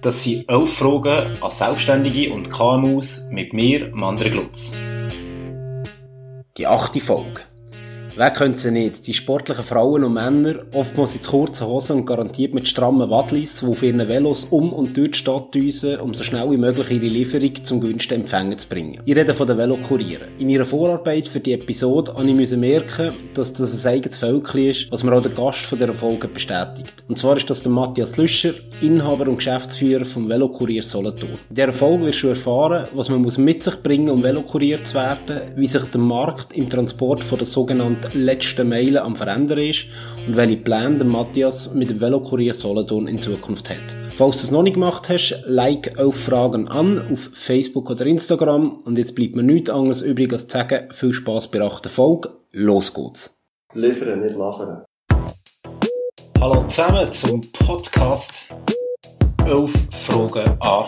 Das sind elf Fragen an Selbstständige und KMUs mit mir, Mandre Glutz. Die achte Folge. Wer könnte sie nicht? Die sportlichen Frauen und Männer, oftmals in kurzen Hosen und garantiert mit strammen Wadlis, die auf ihren Velos um und durch die Stadt düsen, um so schnell wie möglich ihre Lieferung zum gewünschten Empfänger zu bringen. Ich rede von den Velokurieren. In meiner Vorarbeit für die Episode habe ich merken, dass das ein eigenes Völkchen ist, was mir auch der Gast von dieser Folge bestätigt. Und zwar ist das der Matthias Lüscher, Inhaber und Geschäftsführer vom Velokurier Solothurn. In dieser Folge wirst du erfahren, was man mit sich bringen muss, um Velokurier zu werden, wie sich der Markt im Transport von der sogenannten letzten Meilen am Verändern ist und welche Pläne der Matthias mit dem Velokurier Solothurn in Zukunft hat. Falls du es noch nicht gemacht hast, like auf Fragen an auf Facebook oder Instagram und jetzt bleibt mir nichts anderes übrig als zu sagen, viel Spaß bei der Folge. Los geht's! Liefern, nicht liefern. Hallo zusammen zum Podcast 11 Fragen an.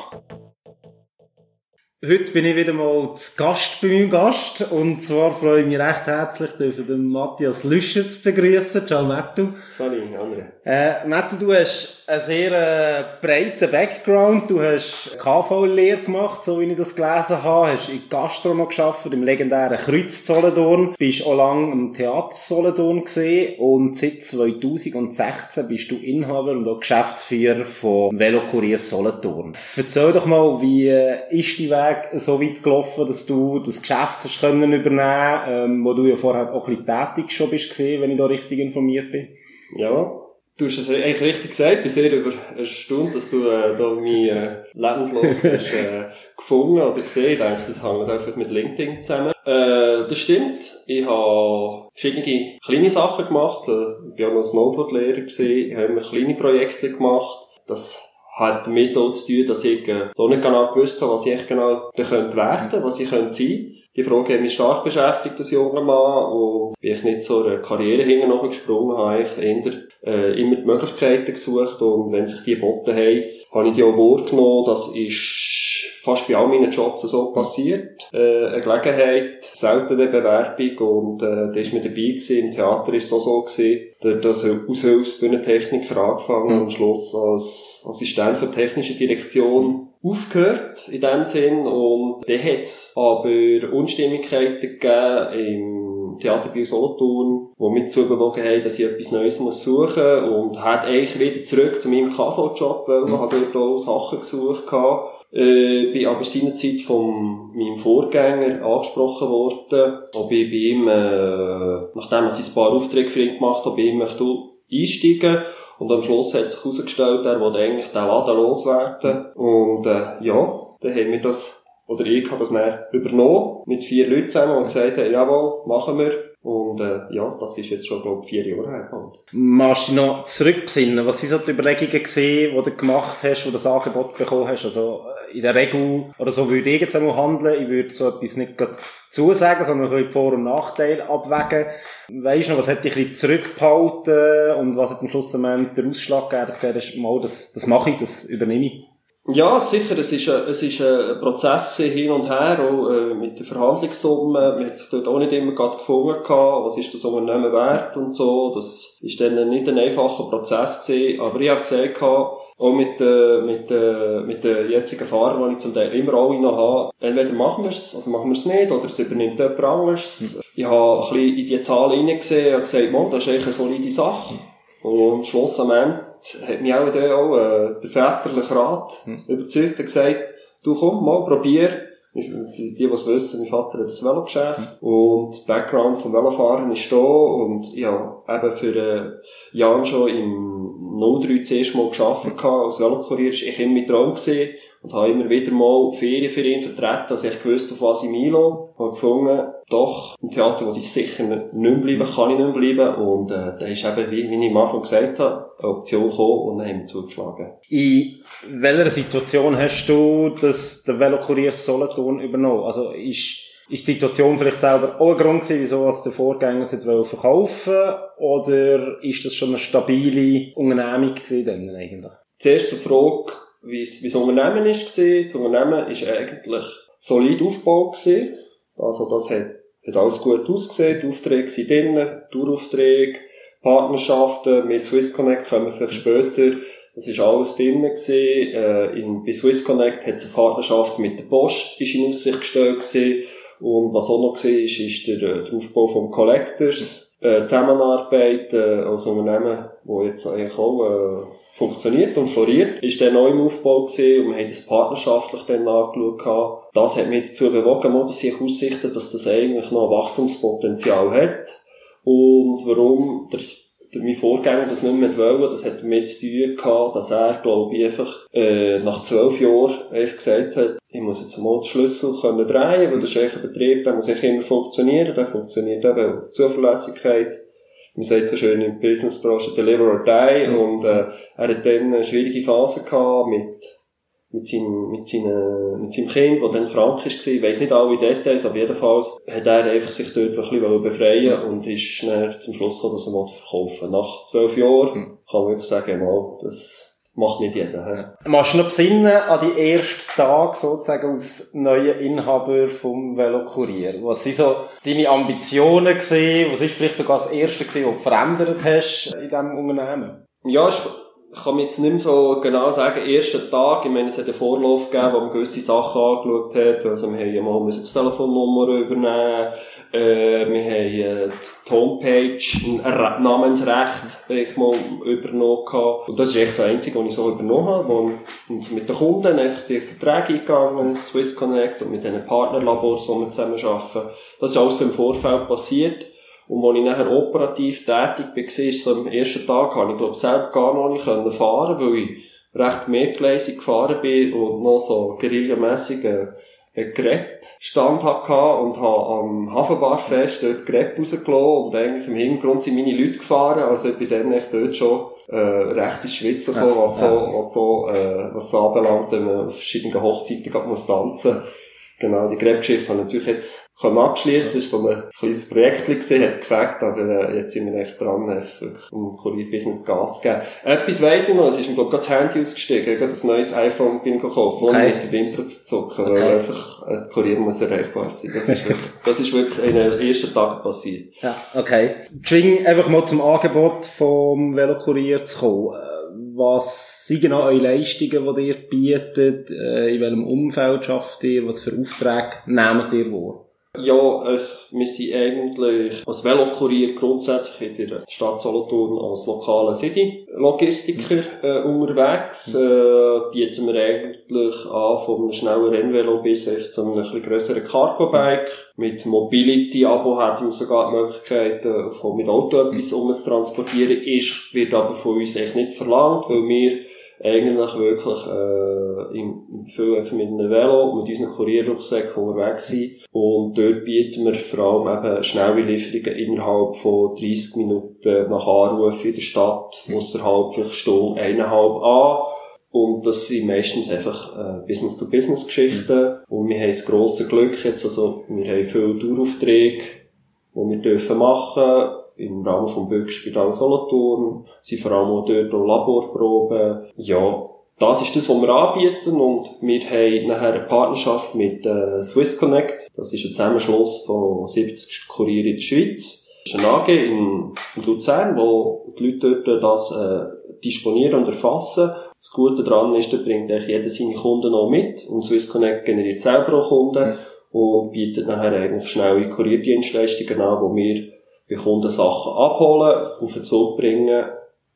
Heute bin ich wieder mal zu Gast bei meinem Gast. Und zwar freue ich mich recht herzlich, den Matthias Lüscher zu begrüßen. Ciao, Mattu. Salut, André. Äh, Mattu, du hast einen sehr äh, breiten Background. Du hast KV-Lehre gemacht, so wie ich das gelesen habe. Hast in Gastro noch gearbeitet, im legendären Kreuz Solothurn. Bist auch lange im Theater Solothurn gesehen. Und seit 2016 bist du Inhaber und auch Geschäftsführer von Velokurier Solothurn. Erzähl doch mal, wie äh, ist die Weg Weg so weit gelaufen, dass du das Geschäft hast können übernehmen, ähm, wo du ja vorher auch ein bisschen tätig schon bist gesehen, wenn ich da richtig informiert bin. Ja, du hast es eigentlich richtig gesagt. Ich bin sehr erstaunt, dass du äh, da meinen äh, Lebenslauf hast, äh, gefunden oder gesehen. Ich denke, das hängt einfach mit LinkedIn zusammen. Äh, das stimmt. Ich habe verschiedene kleine Sachen gemacht. Äh, ich war auch noch Snowboard-Lehrer Ich habe kleine Projekte gemacht. Das hat damit auch zu tun, dass ich äh, so nicht genau gewusst habe, was ich genau da könnte werden, was ich könnte sein. Die Frage hat mich stark beschäftigt als junger Mann bin ich nicht so eine Karriere hinten gesprungen, habe ich eher, äh, immer die Möglichkeiten gesucht und wenn sich die geboten haben, habe ich die auch wahrgenommen, das ist fast bei all meinen Jobs so passiert. Äh, eine Gelegenheit, selten eine Bewerbung und äh, da ist mir dabei gewesen. Im Theater ist es auch so gewesen. Dort als Aushilfsbühnentechniker angefangen und am Schluss als Assistent für technische Direktion aufgehört in dem Sinn und dann hat es aber Unstimmigkeiten gegeben im Theater bei Solothurn, die mich dazu bewogen haben, dass ich etwas Neues muss suchen muss und hat eigentlich wieder zurück zu meinem KV-Job, weil mhm. ich dort auch Sachen gesucht habe äh, bin aber seinerzeit von meinem Vorgänger angesprochen worden, ob ich bei ihm, äh, nachdem er ein paar Aufträge für ihn gemacht hat, bei ihm möchte einsteigen. Und am Schluss hat sich herausgestellt, er wollte eigentlich den Laden loswerden. Und, äh, ja, dann haben wir das, oder ich habe das dann übernommen, mit vier Leuten zusammen und gesagt haben, jawohl, machen wir. Und äh, ja, das ist jetzt schon, glaube ich, vier Jahre her. Halt. Machst du noch zurückbesinnen? Was sind so die Überlegungen gesehen, die du gemacht hast, wo du das Angebot bekommen hast? Also äh, in der Regel, oder so würde ich jetzt einmal handeln, ich würde so etwas nicht gerade zusagen, sondern die Vor- und Nachteile abwägen. Weisst du noch, was hat dich ein bisschen zurückgehalten und was hat am Schluss der Ausschlag gegeben, dass du mal, das, das mache ich, das übernehme ich? Ja, sicher. Es ist ein, es ist ein Prozess hin und her, auch äh, mit der Verhandlungssumme. Man hat sich dort auch nicht immer gerade gefunden gehabt, was ist das Unternehmen wert und so. Das ist dann nicht ein einfacher Prozess gewesen. Aber ich habe gesehen, auch mit, äh, mit, äh, mit den jetzigen Fahrern, die ich zum Teil immer alle noch habe, entweder machen wir es oder machen wir es nicht, oder es übernimmt jemand anderes. Mhm. Ich habe ein bisschen in die Zahlen hineingesehen und gesagt, man, das ist eigentlich eine solide Sache. Und Schluss am Ende hat mich auch, der, auch äh, der väterliche Rat hm. überzeugt und gesagt, du komm mal, probier. Für die, die es wissen, mein Vater hat ein Velogeschäft hm. und das Background vom Velofahren ist da und ja, eben für äh, Jan schon im 03 zuerst mal gearbeitet als Velokurier, ich immer mein Traum gesehen und habe immer wieder mal Ferien für ihn vertreten, also ich gewusst, auf was ich mich einlasse. Habe gefunden, doch, im Theater wo ich sicher nicht mehr bleiben, kann ich nicht mehr bleiben. Und äh, da ist eben, wie, wie ich am Anfang gesagt habe, eine Option gekommen und dann haben wir zugeschlagen. In welcher Situation hast du das, der Velokurier Solothurn übernommen? Also ist ist die Situation vielleicht selber auch ein Grund gewesen, wieso was der Vorgänger verkaufen Oder ist das schon eine stabile Unternehmung gewesen dann eigentlich? Zuerst zur Frage, wie das Unternehmen ist gesehen. Das Unternehmen ist eigentlich solid aufgebaut gewesen. Also das hat, hat alles gut ausgesehen. Die Aufträge sind drin, Touraufträge, Partnerschaften mit Swissconnect kommen wir vielleicht später. Das war alles drin. Gewesen. Äh, in, bei Swiss Connect hat es eine Partnerschaft mit der Post ist in Aussicht gestellt gewesen. Und was auch noch war, ist, ist der, äh, der Aufbau vom Collectors, äh, Zusammenarbeit äh, als Unternehmen, wo jetzt eigentlich auch äh, funktioniert und floriert, ist der neu im Aufbau gewesen und wir haben das partnerschaftlich dann angeschaut. Das hat mich dazu bewogen, dass ich aussichte, dass das eigentlich noch Wachstumspotenzial hat. Und warum der, mein Vorgänger das nicht mehr wollte, das hat damit zu tun gehabt, dass er, glaube ich, einfach, äh, nach zwölf Jahren einfach gesagt hat, ich muss jetzt mal den Schlüssel können drehen, weil das ist eigentlich ein Betrieb, der muss eigentlich immer funktionieren, der funktioniert eben auf Zuverlässigkeit. Man sagt so schön in der Businessbranche, deliver or die, mhm. und, äh, er hat dann eine schwierige Phase gehabt mit, mit seinem, mit seinem, mit seinem Kind, das dann krank war. Ich weiss nicht alle Details, aber jedenfalls hat er einfach sich dort ein bisschen befreien und ist dann zum Schluss gekommen, dass er verkaufen will. Nach zwölf Jahren hm. kann man wirklich sagen, mal, das macht nicht jeder. He. Machst du noch besinnen an die ersten Tage sozusagen als neuer Inhaber vom Velokurier? Was sind so deine Ambitionen gewesen? Was ist vielleicht sogar das erste gewesen, was du verändert hast in diesem Unternehmen? Ja, ich kann mir jetzt nicht mehr so genau sagen, ersten Tag, ich meine, es hat einen Vorlauf gegeben, wo man gewisse Sachen angeschaut hat, also wir haben ja mal die Telefonnummer übernehmen, äh, wir haben äh, die Homepage, ein Namensrecht, ich mal übernommen gehabt. Und das ist echt das Einzige, was ich so übernommen habe, wo und mit den Kunden einfach die Verträge eingegangen, Swiss Connect und mit den Partnerlabors, die wir zusammen arbeiten. Das ist alles im Vorfeld passiert. Und als ich nachher operativ tätig war, ist so am ersten Tag, habe ich, glaube selber gar noch nicht fahren können, weil ich recht mehrgleisig gefahren bin und noch so guerillamässig einen, einen Crepe-Stand hatte und habe am Hafenbarfest dort Crepe rausgelassen und eigentlich im Hintergrund sind meine Leute gefahren, also ich bin dann echt dort schon äh, recht ins Schwitzen gekommen, was so, was so, äh, was so anbelangt, wenn man auf verschiedenen Hochzeiten muss tanzen Genau, die Grab-Geschichte habe ich natürlich jetzt können abschließen. Es war so ein kleines Projekt gewesen, hat gefällt, aber äh, jetzt sind wir echt dran, wirklich um Kurier-Business Gas zu geben. Etwas weiss ich noch, es ist mir, glaube ich, das Handy ausgestiegen, gerade ein neues iPhone bin ich gekauft, ohne okay. mit den Wimpern zu zucken, okay. weil einfach äh, Kurier muss erreichbar sein. Das ist wirklich, das ist wirklich in den ersten Tagen passiert. Ja, okay. Schwing einfach mal zum Angebot vom Velokurier zu kommen was sind genau eure Leistungen, die ihr bietet, äh, in welchem Umfeld schafft ihr, was für Aufträge nehmt ihr wahr? Ja, es, wir sind eigentlich als Velokurier grundsätzlich in der Stadt Solothurn als lokaler City-Logistiker äh, unterwegs. Äh, bieten wir eigentlich an von einem schnellen Rennvelo bis zu einem etwas grösseren Cargo-Bike. Mit Mobility-Abo hat man sogar die Möglichkeit, äh, von mit Auto etwas umzutransportieren. Ist, wird aber von uns echt nicht verlangt, weil wir eigentlich wirklich äh, im, viel einfach mit einem Velo, mit unseren Kurierrucksäcken unterwegs sind. Und dort bieten wir vor allem eben schnelle Lieferungen innerhalb von 30 Minuten nach Anruf in der Stadt, ausserhalb vielleicht Stunde, eineinhalb an. Und das sind meistens einfach äh, Business-to-Business-Geschichten. Und wir haben das grosse Glück jetzt, also wir haben viele Daueraufträge, die wir dürfen machen im Rahmen vom Bürgerspital Solothurn, sind vor allem auch dort auch Laborproben. Ja, das ist das, was wir anbieten und wir haben nachher eine Partnerschaft mit äh, Swiss Connect. Das ist ein Zusammenschluss von 70 Kurieren in der Schweiz. Das ist eine AG in, in Luzern, wo die Leute dort das äh, disponieren und erfassen. Das Gute daran ist, da bringt eigentlich jeder seine Kunden noch mit und Swiss Connect generiert selber auch Kunden und bietet nachher eigentlich schnelle Kurierdienstleistungen an, wo wir bei Kunden Sachen abholen, auf den Zug bringen,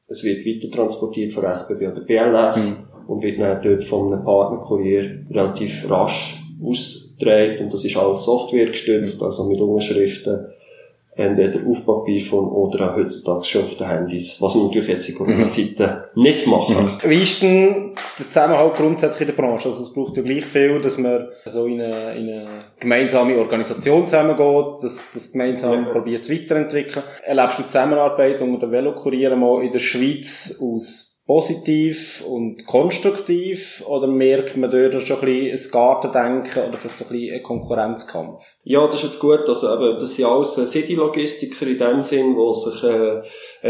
es wird weiter transportiert von SBB oder BLS mhm. und wird dann dort von einem Partnerkurier relativ rasch ausgetragen und das ist alles Software gestützt, mhm. also mit Unterschriften entweder auf Papierform oder auch heutzutage schon auf den Handys, was wir natürlich jetzt in Corona-Zeiten mhm. nicht machen. Mhm. Wie ist denn der Zusammenhalt grundsätzlich in der Branche? Also es braucht ja gleich viel, dass man so in eine, in eine gemeinsame Organisation zusammengeht, dass das gemeinsam ja. probiert zu weiterentwickeln. Erlebst du Zusammenarbeit unter den Velokurieren mal in der Schweiz aus positiv und konstruktiv oder merkt man dort schon ein bisschen ein Gartendenken oder vielleicht ein bisschen ein Konkurrenzkampf? Ja, das ist jetzt gut. Also eben, das sind alles City-Logistiker in dem Sinn, wo sich äh,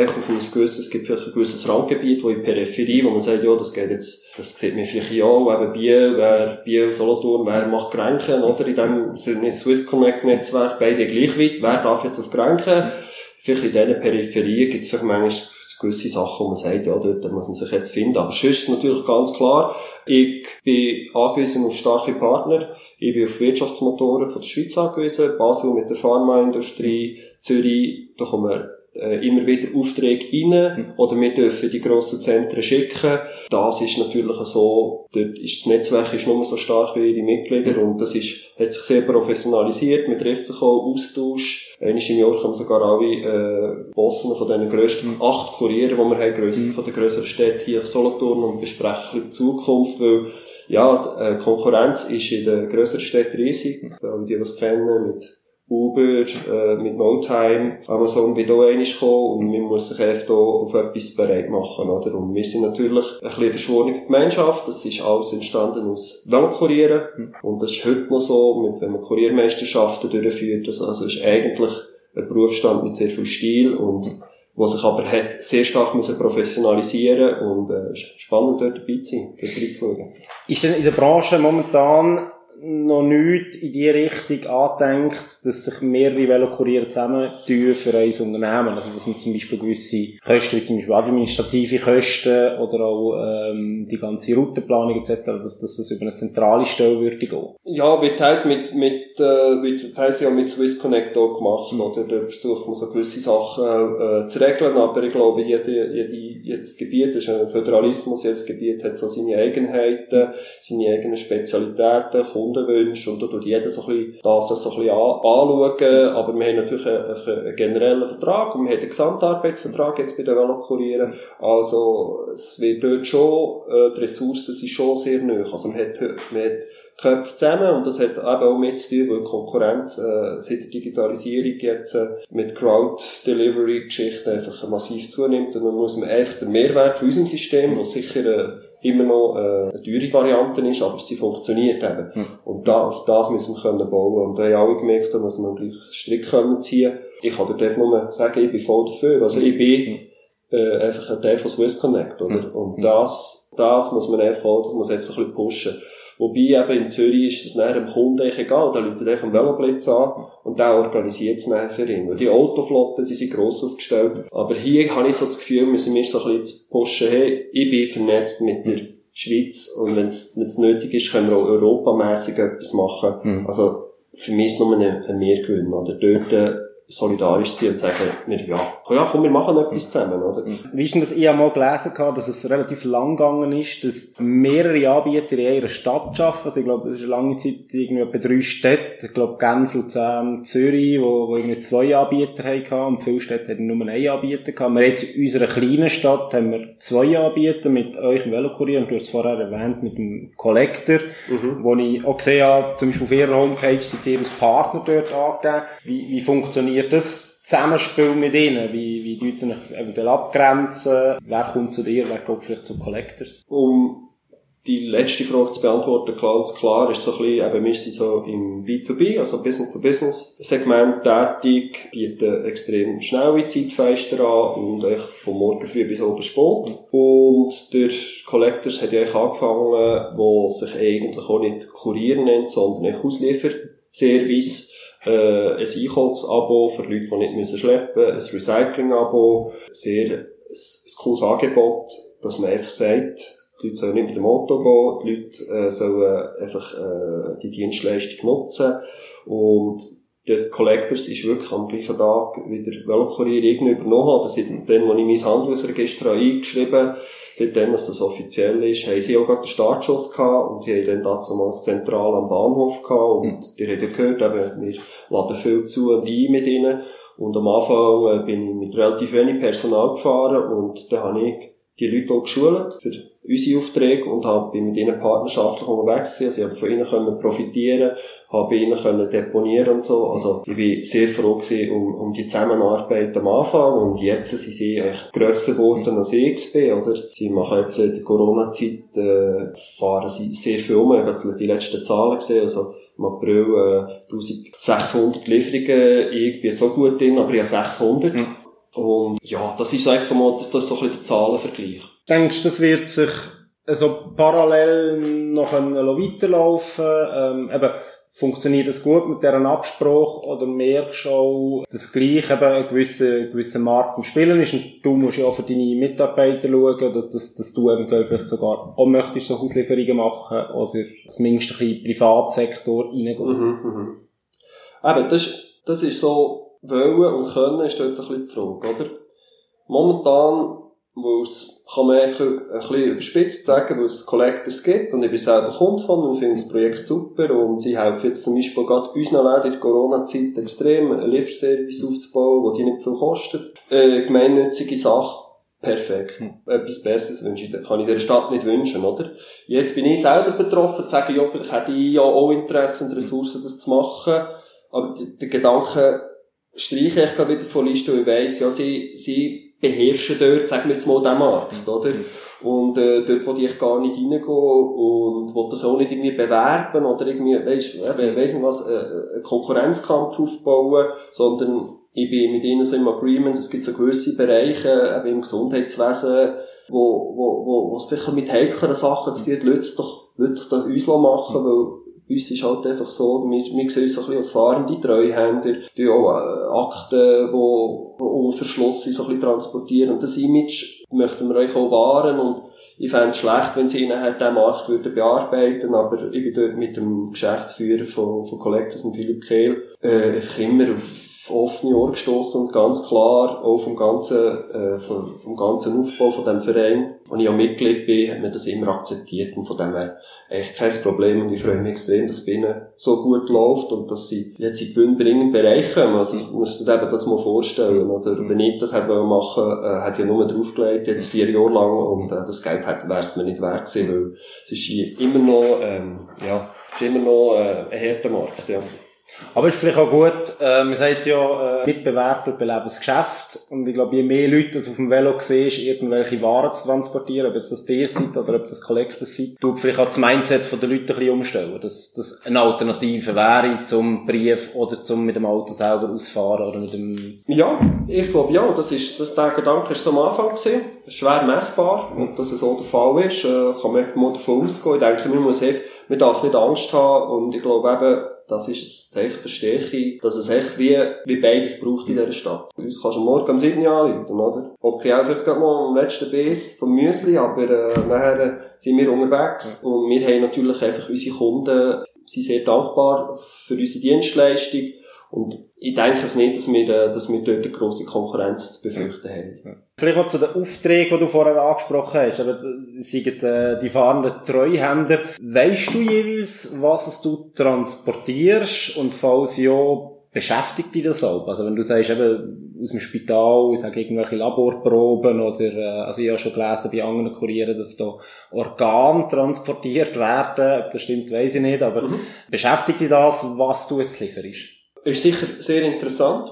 auf ein gewisses, es gibt vielleicht ein gewisses Randgebiet, wo in Peripherie, wo man sagt, ja, das geht jetzt, das sieht mir vielleicht ja auch, eben Biel, wer Biel, Solothurn, wer macht Grenken, oder in dem Swiss Connect Netzwerk, beide gleich weit, wer darf jetzt auf Grenken? Vielleicht in diesen Peripherien gibt es vielleicht manchmal gewisse Sachen, wo man sagt, ja, dort muss man sich jetzt finden. Aber sonst ist natürlich ganz klar, ich bin angewiesen auf starke Partner. Ich bin auf Wirtschaftsmotoren von der Schweiz angewiesen. Basel mit der Pharmaindustrie, Zürich, da kommen wir äh, immer wieder Aufträge rein mhm. oder wir dürfen die grossen Zentren schicken. Das ist natürlich so, dort ist das Netzwerk ist nur so stark wie ihre Mitglieder mhm. und das ist, hat sich sehr professionalisiert, man trifft sich auch, Austausch. Einmal im Jahr kommen sogar alle äh, Bossen von diesen grössten mhm. acht Kurieren, die wir haben, grössten, mhm. von den grösseren Städten hier Solothurn und besprechen die Zukunft, weil ja, die äh, Konkurrenz ist in den grösseren Städten riesig, weil die das kennen mit Uber, äh, mit NoTime, Amazon wird auch einmal kommen und man muss sich einfach hier auf etwas bereit machen, oder? Und wir sind natürlich ein bisschen verschworene Gemeinschaft, das ist alles entstanden aus Velokurieren mhm. und das ist heute noch so, mit, wenn man Kuriermeisterschaften durchführt, also, also ist eigentlich ein Berufsstand mit sehr viel Stil und wo sich aber hat sehr stark müssen professionalisieren und äh, spannend dort dabei zu sein, dort reinzuschauen. Ist denn in der Branche momentan noch nichts in die Richtung andenkt, dass sich mehrere Velokurier zusammentun für ein Unternehmen. Also, dass man zum Beispiel gewisse Kosten, wie zum Beispiel administrative Kosten oder auch ähm, die ganze Routenplanung etc., dass, dass das über eine zentrale Stelle würde gehen. Ja, wird teils mit, mit, äh, wird teils ja mit Swiss Connect auch gemacht, mhm. oder? Da versucht man so gewisse Sachen äh, zu regeln, aber ich glaube, jede, jede, jedes Gebiet ist ein Föderalismus, jedes Gebiet hat so seine Eigenheiten, seine eigenen Spezialitäten, Kundenwünsche und da tut jeder so ein bisschen das so ein bisschen an, anschauen, aber wir haben natürlich einen, einen generellen Vertrag und wir haben einen Gesamtarbeitsvertrag jetzt bei den Velokurieren, also es wird dort schon, äh, die Ressourcen sind schon sehr nöch, also man hat, man hat Köpfe zusammen und das hat eben auch mit zu tun, weil die Konkurrenz äh, seit der Digitalisierung jetzt äh, mit Crowd-Delivery-Geschichten einfach massiv zunimmt und dann muss man einfach den Mehrwert von unserem System, was sicher äh, immer noch äh, eine teure Variante ist, aber sie funktioniert eben. Mhm. Und da, auf das müssen wir können bauen. Und da haben alle gemerkt, da muss man gleich Strick können ziehen. Ich kann dir nur sagen, ich bin voll dafür. Also ich bin äh, einfach ein Teil von Swiss Connect, oder? Mhm. Und das, das muss man einfach auch, das muss jetzt ein bisschen pushen. Wobei eben in Zürich ist das nachher dem Kunden egal. Da läutet er einen Veloblitz an und der organisiert es nachher für ihn. Weil die Autoflotten, die sind gross aufgestellt. Aber hier habe ich so das Gefühl, müssen wir so ein bisschen pushen, hey, ich bin vernetzt mit der Schweiz und wenn es nötig ist, können wir auch europamässig etwas machen. Mhm. Also für mich ist es nur ein, ein Mehrgewinn. Oder dort äh, solidarisch ziehen und sagen, wir, ja, ja, komm, wir machen etwas zusammen, oder? Wie ist denn das? Ich habe mal gelesen, dass es relativ lang gegangen ist, dass mehrere Anbieter in einer Stadt arbeiten. Also ich glaube, das ist eine lange Zeit irgendwie etwa drei Städte. Ich glaube, Genf, Luzern, Zürich, wo, wo irgendwie zwei Anbieter hatten und viele Städte hatten nur einen Anbieter gehabt. Wir jetzt in unserer kleinen Stadt haben wir zwei Anbieter mit euch im Velokurier und du hast es vorher erwähnt mit dem Collector, mhm. wo ich auch gesehen habe, zum Beispiel auf ihrer Homepage sind ihr als Partner dort angegeben. Wie, wie funktioniert funktioniert das Zusammenspiel mit ihnen? Wie, wie deuten euch eventuell abgrenzen? Wer kommt zu dir? Wer kommt vielleicht zu Collectors? Um die letzte Frage zu beantworten, ganz klar, ist so ein bisschen, eben, wir sind so im B2B, also Business-to-Business-Segment tätig, bieten extrem schnelle Zeitfenster an und echt von morgen früh bis oben spät. Und der Collectors hat ja eigentlich angefangen, wo sich eigentlich auch nicht Kurier nennt, sondern Auslieferservice äh, ein Einkaufsabo für Leute, die nicht müssen schleppen müssen, ein Recycling-Abo, sehr ein, cooles Angebot, dass man einfach sagt, die Leute sollen nicht mit dem Auto gehen, die Leute äh, sollen einfach äh, die Dienstleistung nutzen und des Collectors ist wirklich am gleichen Tag wie der Velokurier irgendwie übernommen hat. Seitdem, als ich mein Handelsregister eingeschrieben seitdem dass das offiziell ist, haben sie auch gerade den Startschuss gehabt und sie haben dann damals zentral am Bahnhof gehabt und mhm. die haben gehört, eben, wir laden viel zu und ein mit ihnen und am Anfang äh, bin ich mit relativ wenig Personal gefahren und dann habe ich die Leute auch geschult für unsere Aufträge und habe mit ihnen partnerschaftlich unterwegs gewesen. Also ich habe von ihnen können profitieren, habe bei ihnen können deponieren und so. Also ich bin sehr froh gewesen um, um die Zusammenarbeit am Anfang und jetzt sind sie echt grösser geworden als XP, oder? Sie machen jetzt in der Corona-Zeit, äh, fahren sie sehr viel um. Ich habe die letzten Zahlen gesehen, also im April äh, 1600 Lieferungen, ich bin jetzt auch gut drin, aber ich habe 600. Mhm. Und ja, das ist einfach so mal das ist so ein bisschen der Zahlenvergleich. Denkst du, das wird sich also parallel noch weiterlaufen ähm, eben, funktioniert das gut mit deren Abspruch oder merkst du auch, dass gleich eben ein gewisser, gewisser Markt im Spielen ist und du musst ja auch für deine Mitarbeiter schauen, dass, dass du eventuell vielleicht sogar auch möchtest so Auslieferungen machen oder zumindest ein bisschen Privatsektor reingehen. Mhm, mhm. Eben, das, das ist so, wollen und können ist dort ein bisschen die Frage, oder? Momentan wo es, kann man einfach ein bisschen überspitzt sagen, wo es Collectors gibt. Und ich bin selber Kunde von und finde das Projekt super. Und sie helfen jetzt zum Beispiel gerade unseren Läden in der Corona-Zeit extrem, einen Lieferservice aufzubauen, der die nicht viel kostet. Äh, gemeinnützige Sache. Perfekt. Hm. Etwas Besseres wünsche ich, kann ich der Stadt nicht wünschen, oder? Jetzt bin ich selber betroffen, zu sagen, ja, vielleicht hätte ich ja auch Interesse und Ressourcen, das zu machen. Aber der Gedanke streiche ich gerade wieder von Liste, weil ich weiss, ja, sie, sie beherrschen dort, sagen wir jetzt mal, den Markt, oder? Und äh, dort will ich gar nicht reingehen und will das auch nicht irgendwie bewerben oder irgendwie, weißt, äh, weiss nicht was, äh, einen Konkurrenzkampf aufbauen, sondern ich bin mit ihnen so im Agreement, es gibt so gewisse Bereiche, eben im Gesundheitswesen, wo, wo, wo, wo es vielleicht mit heikleren Sachen zu tun, die Leute doch, Leute doch uns machen, weil uns ist halt einfach so, wir, wir sehen uns so ein bisschen als fahrende Treuhänder, die auch äh, Akten, die, die unter sind, so ein bisschen transportieren. Und das Image möchten wir euch auch wahren. Und ich fände es schlecht, wenn sie nachher diesen Markt würden bearbeiten, aber ich bin dort mit dem Geschäftsführer von, von Collectors, Philipp Kehl, äh, einfach immer auf offene Ohr gestoßen und ganz klar auch vom ganzen, äh, vom, vom ganzen Aufbau von dem Verein, wo ich auch Mitglied bin, hat man das immer akzeptiert und von dem her echt kein Problem und ich freue mich extrem, dass es bei ihnen so gut läuft und dass sie jetzt in gewinnbringenden Bereich kommen. Also ich muss dir eben das mal vorstellen. Also wenn ich das hätte machen äh, hätte ich ja nur draufgelegt, jetzt vier Jahre lang und äh, das Geld wäre es mir nicht wert gewesen, weil es ist immer noch, ähm, ja, es ist immer noch äh, ein harter Markt, ja. Aber ist vielleicht auch gut, äh, man sagt ja, äh, Mitbewerber beleben das Geschäft. Und ich glaube, je mehr Leute das auf dem Velo siehst, irgendwelche Waren zu transportieren, ob das dir seid oder ob das Collectors seid, tut vielleicht auch das Mindset der Leute ein bisschen umstellen. Dass das eine Alternative wäre zum Brief oder zum mit dem Auto selber ausfahren oder mit dem... Ja, ich glaube ja, das ist, das, der Gedanke ist am Anfang gewesen. Schwer messbar. Und dass es so der Fall ist, äh, kann man einfach mal davon ausgehen. Ich denke, man muss einfach, man darf nicht Angst haben und ich glaube eben, das ist ein Zeichen für Stärke, dass es echt wie, wie beides braucht in dieser Stadt. Bei uns kannst du morgen um 7 Uhr anrufen, oder? Okay, einfach gerade mal am letzten Biss vom Müsli, aber äh, nachher sind wir unterwegs. Ja. Und wir haben natürlich einfach unsere Kunden, sind sehr dankbar für unsere Dienstleistung. Und ich denke es nicht, dass wir, äh, dass wir dort eine grosse Konkurrenz zu befürchten haben. Vielleicht auch zu den Aufträgen, die du vorher angesprochen hast, aber sind äh, die fahrenden Treuhänder. Weißt du jeweils, was du transportierst und falls ja, beschäftigt dich das auch? Also wenn du sagst, eben aus dem Spital, ich sage irgendwelche Laborproben oder, äh, also ich habe schon gelesen bei anderen Kurieren, dass da Organe transportiert werden, ob das stimmt, weiß ich nicht, aber mhm. beschäftigt dich das, was du jetzt lieferst? ist sicher sehr interessant.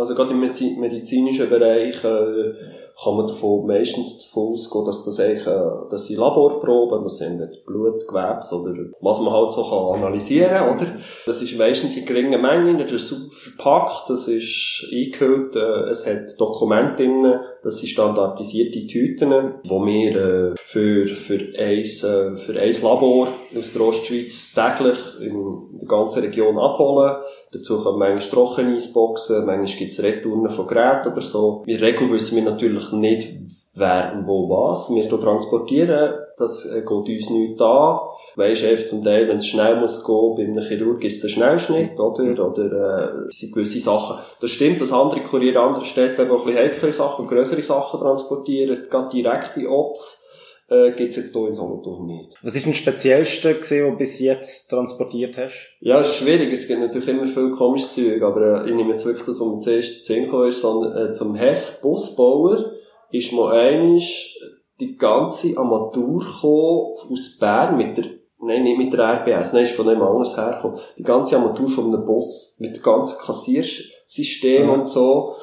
Also gerade im medizinischen Bereich äh, kann man davon, meistens davon ausgehen, dass das eigentlich, äh, das sind Laborproben, das sind Blut, Gewebs oder was man halt so kann analysieren, oder? Das ist meistens in geringen Mengen, das ist super verpackt, das ist eingehüllt, äh, es hat Dokumente drin, das sind standardisierte Tüten, die wir äh, für, für, ein, äh, für ein Labor aus der Ostschweiz täglich in der ganzen Region abholen. Dazu kommen manchmal Trockeneisboxen, manchmal gibt es Retouren von Geräten oder so. In der Regel wissen wir natürlich nicht, wer wo was. Wir transportieren, das äh, geht uns nicht an. Weisst einfach zum Teil, wenn es schnell muss gehen, bei einem Chirurg ist es ein Schnellschnitt, oder? Oder, äh, sind gewisse Sachen. Das stimmt, dass andere Kurier andere Städte eben auch ein bisschen heikere Sachen grössere Sachen transportieren, gerade direkte Ops äh, gibt es jetzt hier in Solothurn nicht. Was ist denn das Speziellste gewesen, was du bis jetzt transportiert hast? Ja, es ist schwierig. Es gibt natürlich immer viel komisches Zeug, aber äh, ich nehme jetzt wirklich das, was mir zuerst zu ist, sondern äh, zum Hess Busbauer ist mal einisch die ganze Armatur aus Bern mit der Nein, nicht mit der RBS, nein, ist von einem anders hergekommen. Die ganze Armatur von einem Bus mit dem ganzen Kassiersystem mhm. und so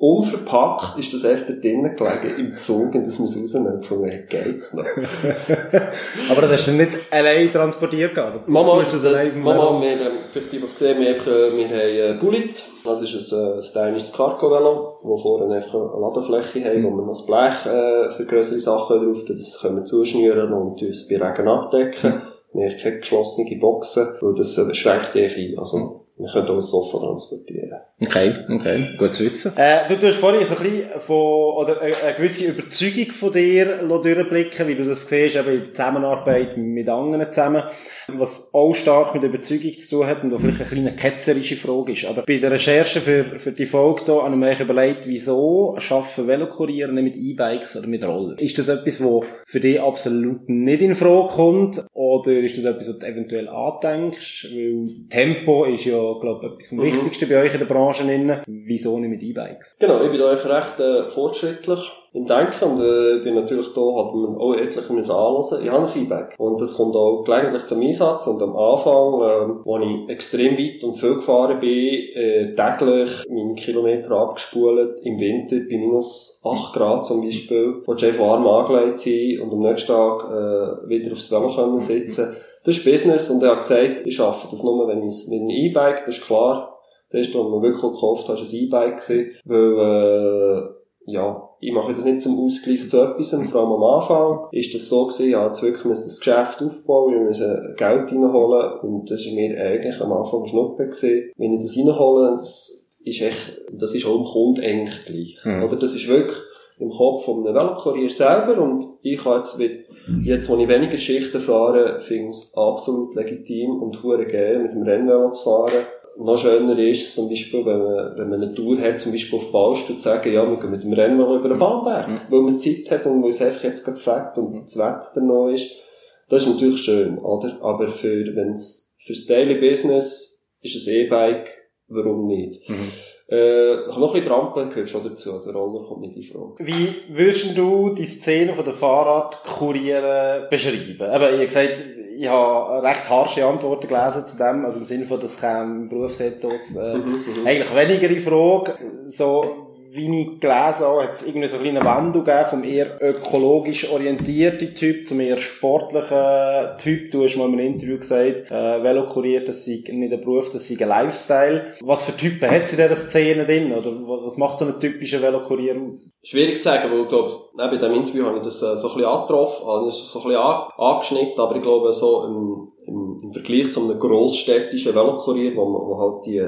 unverpackt ist das einfach drinnen gelegen, im Zug, und das muss rausnehmen, von mir geht's noch. Aber das hast du nicht allein transportiert gehabt? Mama, das allein Mama, wir, ähm, vielleicht die, was gesehen, wir, einfach, äh, wir haben äh, Bullet, das ist ein, äh, stylisches Cargo-Velo, wo vorne einfach eine Ladefläche haben, wo wir noch das Blech äh, für größere Sachen drauf tun, das können wir zuschnüren und uns bei Regen abdecken. Wir haben keine geschlossene Boxen, weil das äh, schränkt dich ein. Also, wir können auch ein Sofa transportieren. Okay, okay, gut zu wissen. Äh, du, du hast vorhin so ein bisschen von, oder eine, eine gewisse Überzeugung von dir durchblicken, wie du das siehst, eben in der Zusammenarbeit mit anderen zusammen, was auch stark mit Überzeugung zu tun hat und was vielleicht eine kleine ketzerische Frage ist. Aber bei der Recherche für, für die Folge hier habe ich mir überlegt, wieso schaffen Velokurier nicht mit E-Bikes oder mit Roller? Ist das etwas, was für dich absolut nicht in Frage kommt? Oder ist das etwas, was du eventuell andenkst? Weil Tempo ist ja, glaube ich, etwas vom mhm. Wichtigsten bei euch in der Branche Branchen Wieso nicht mit E-Bikes? Genau, ich bin da recht äh, fortschrittlich im Denken und äh, bin natürlich da, hat man auch etliche müssen anlassen. Ich habe ein E-Bike und das kommt auch gelegentlich zum Einsatz und am Anfang, äh, wo ich extrem weit und viel gefahren bin, äh, täglich meine Kilometer abgespult, im Winter bei minus 8 Grad zum Beispiel, wo du einfach warm angelegt sein und am nächsten Tag äh, wieder aufs Velo können sitzen. Das ist Business und er hat gesagt, ich schaffe das nur, wenn ich mit einem E-Bike, das ist klar, das erste, was man wirklich gekauft hat, war ein E-Bike gewesen, weil, äh, ja, ich mache das nicht zum Ausgleich zu etwas, vor allem am Anfang ist das so gewesen, ja, jetzt wirklich müssen das Geschäft aufbauen, wir müssen Geld reinholen und das war mir eigentlich am Anfang Schnuppe gewesen. Wenn ich das reinhole, das ist echt, das ist auch dem Kunden eigentlich gleich. Mhm. Oder das ist wirklich im Kopf von einem Velokurier selber und ich kann jetzt, mit, jetzt, wo ich weniger Schichten fahre, finde ich es absolut legitim und hure geil, mit dem Rennvelo zu fahren noch schöner ist es zum Beispiel, wenn man, wenn man eine Tour hat, zum Beispiel auf Ballstuhl, zu sagen, ja, wir gehen mit dem Rennvelo über den mhm. Bahnberg, mhm. weil man Zeit hat und weil es einfach jetzt gerade fängt und das Wetter noch ist. Das ist natürlich schön, oder? Aber für, wenn's, fürs Daily Business ist ein E-Bike, warum nicht? Mhm. Äh, noch ein bisschen Trampen gehört schon dazu, also Roller kommt nicht in Frage. Wie würdest du die Szene von der Fahrradkurieren beschreiben? Eben, ihr gesagt, ich habe recht harsche Antworten gelesen zu dem, also im Sinne von, das käme im Berufsethos äh, mhm, mhm, eigentlich weniger in Frage. So, wie ich gelesen habe, hat es irgendwie so eine kleine Wendung gegeben vom eher ökologisch orientierten Typ zum eher sportlichen Typ. Du hast mal in einem Interview gesagt, äh, Velokurier, das sei nicht ein Beruf, das sei ein Lifestyle. Was für Typen hat es in dieser Szene drin? Oder was macht so einen typischen Velokurier aus? Schwierig zu sagen, weil ich glaube, neben dem Interview habe ich das äh, so ein bisschen angetroffen, also so ein bisschen angeschnitten, aber ich glaube, so im, im, im Vergleich zu einem grossstädtischen Velokurier, wo, wo halt die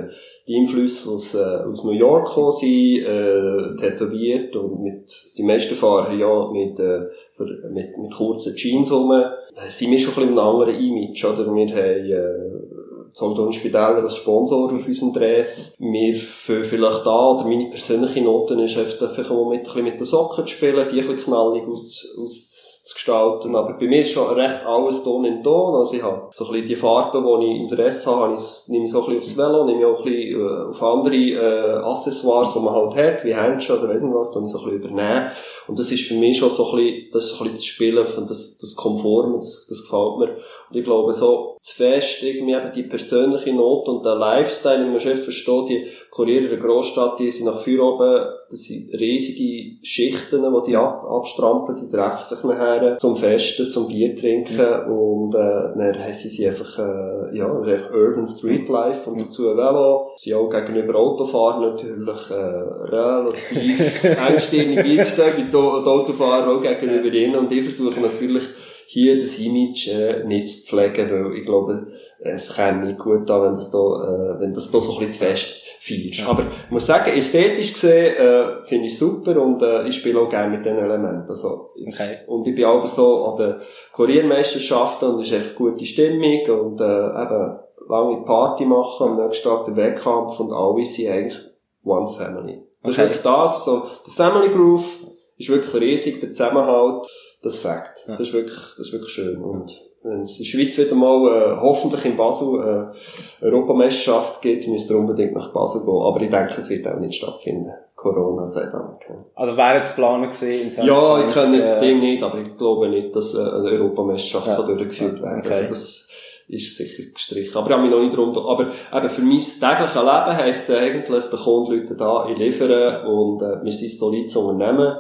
die Einflüsse aus, äh, aus New York gekommen sind, äh, tätowiert und mit, die meisten Fahrer ja mit, äh, für, mit, mit kurzen Jeans rum, äh, sind wir schon ein bisschen ein anderes Image, oder? Wir haben, äh, Zollton Spitäler als Sponsor auf unserem Dress. Für vielleicht da, oder meine persönliche Noten ist einfach mit, ein mit den Socken zu spielen, die ein bisschen knallig aus, aus zu gestalten. Aber bei mir ist schon recht alles Ton in Ton. Also ich habe so ein bisschen die Farben, die ich Interesse habe, nehme ich so ein bisschen aufs Velo, nehme ich auch ein bisschen äh, auf andere äh, Accessoires, die man halt hat, wie Händchen oder weiss nicht was, dann so ein bisschen übernehmen. Und das ist für mich schon so ein bisschen, das ist so ein bisschen das Spielen von das, das Konforme, das, das gefällt mir. Und ich glaube, so zu fest irgendwie eben die persönliche Note und der Lifestyle, wie man schon versteht, die Kurier der Großstadt, die sind nach vier oben, das sind riesige Schichten, die die ab, abstrampeln, die treffen sich nachher zum Festen, zum Bier trinken mhm. und äh, dann haben sie einfach, äh, ja, einfach Urban Street Life und dazu Velo. Sie sind auch gegenüber Autofahren natürlich äh, relativ engstirnig eingestellt, die Autofahrer auch gegenüber ihnen und die versuchen natürlich hier das Image äh, nicht zu pflegen, weil ich glaube, es käme nicht gut an, wenn das da, äh, wenn das da so ein bisschen zu fest feierst. Ja. Aber ich muss sagen, ästhetisch gesehen äh, finde ich super und äh, ich spiele auch gerne mit diesen Elementen. Also, okay. Und ich bin auch so an den Kuriermeisterschaften und es ist einfach gute Stimmung und äh, eben lange Party machen, am nächsten Tag der Wettkampf und alle sind eigentlich One Family. Das okay. ist wirklich das, so, der Family Groove ist wirklich riesig, der Zusammenhalt, das Fakt. Ja. Das ist wirklich, das ist wirklich schön. Und wenn es in der Schweiz wieder mal, äh, hoffentlich in Basel, äh, Europameisterschaft gibt, müsst ihr unbedingt nach Basel gehen. Aber ich denke, es wird auch nicht stattfinden. Corona sei Dank. Also wäre jetzt Plan gewesen im 2020, Ja, ich kenne äh, dem nicht, aber ich glaube nicht, dass äh, eine Europameisterschaft ja. durchgeführt ja. werden. Okay. Also das, ist sicher gestrichen. Aber ich habe mich noch nicht darum, aber eben für mein tägliches Leben heisst es eigentlich, da kommen Leute da, ich liefere und äh, wir sind solides Unternehmen.